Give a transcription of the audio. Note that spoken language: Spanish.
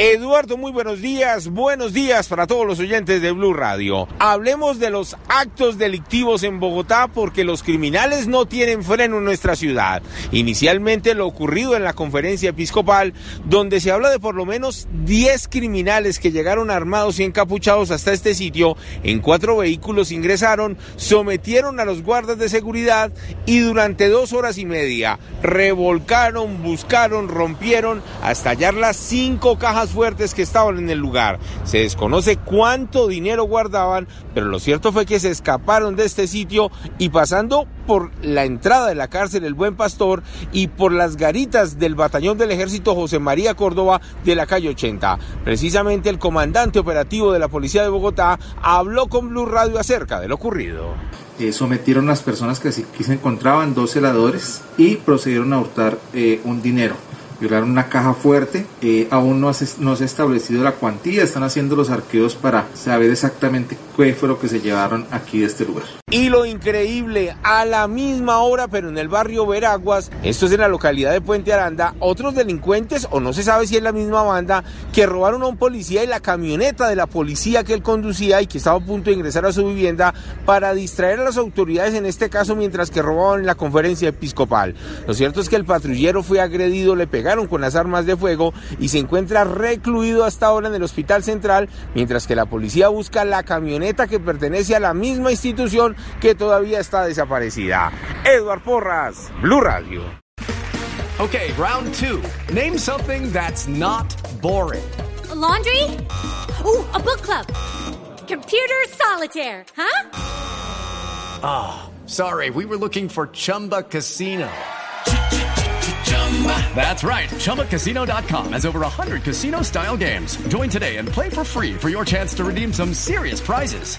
Eduardo, muy buenos días. Buenos días para todos los oyentes de Blue Radio. Hablemos de los actos delictivos en Bogotá porque los criminales no tienen freno en nuestra ciudad. Inicialmente lo ocurrido en la conferencia episcopal, donde se habla de por lo menos 10 criminales que llegaron armados y encapuchados hasta este sitio. En cuatro vehículos ingresaron, sometieron a los guardas de seguridad y durante dos horas y media revolcaron, buscaron, rompieron hasta hallar las cinco cajas fuertes que estaban en el lugar. Se desconoce cuánto dinero guardaban, pero lo cierto fue que se escaparon de este sitio y pasando por la entrada de la cárcel El Buen Pastor y por las garitas del batallón del ejército José María Córdoba de la calle 80. Precisamente el comandante operativo de la policía de Bogotá habló con Blue Radio acerca de lo ocurrido. Eh, sometieron a las personas que, se encontraban, dos celadores, y procedieron a hurtar eh, un dinero violaron una caja fuerte. Eh, aún no, no se ha establecido la cuantía, están haciendo los arqueos para saber exactamente qué fue lo que se llevaron aquí de este lugar. Y lo increíble, a la misma hora, pero en el barrio Veraguas, esto es en la localidad de Puente Aranda, otros delincuentes, o no se sabe si es la misma banda, que robaron a un policía y la camioneta de la policía que él conducía y que estaba a punto de ingresar a su vivienda para distraer a las autoridades, en este caso, mientras que robaban la conferencia episcopal. Lo cierto es que el patrullero fue agredido, le pegaron con las armas de fuego y se encuentra recluido hasta ahora en el hospital central, mientras que la policía busca la camioneta que pertenece a la misma institución que todavía está desaparecida. Edward Porras, Blue Radio. Okay, round two. Name something that's not boring. A laundry? Ooh, a book club. Computer solitaire, huh? Ah, oh, sorry, we were looking for Chumba Casino. That's right. ChumbaCasino.com has over 100 casino style games. Join today and play for free for your chance to redeem some serious prizes.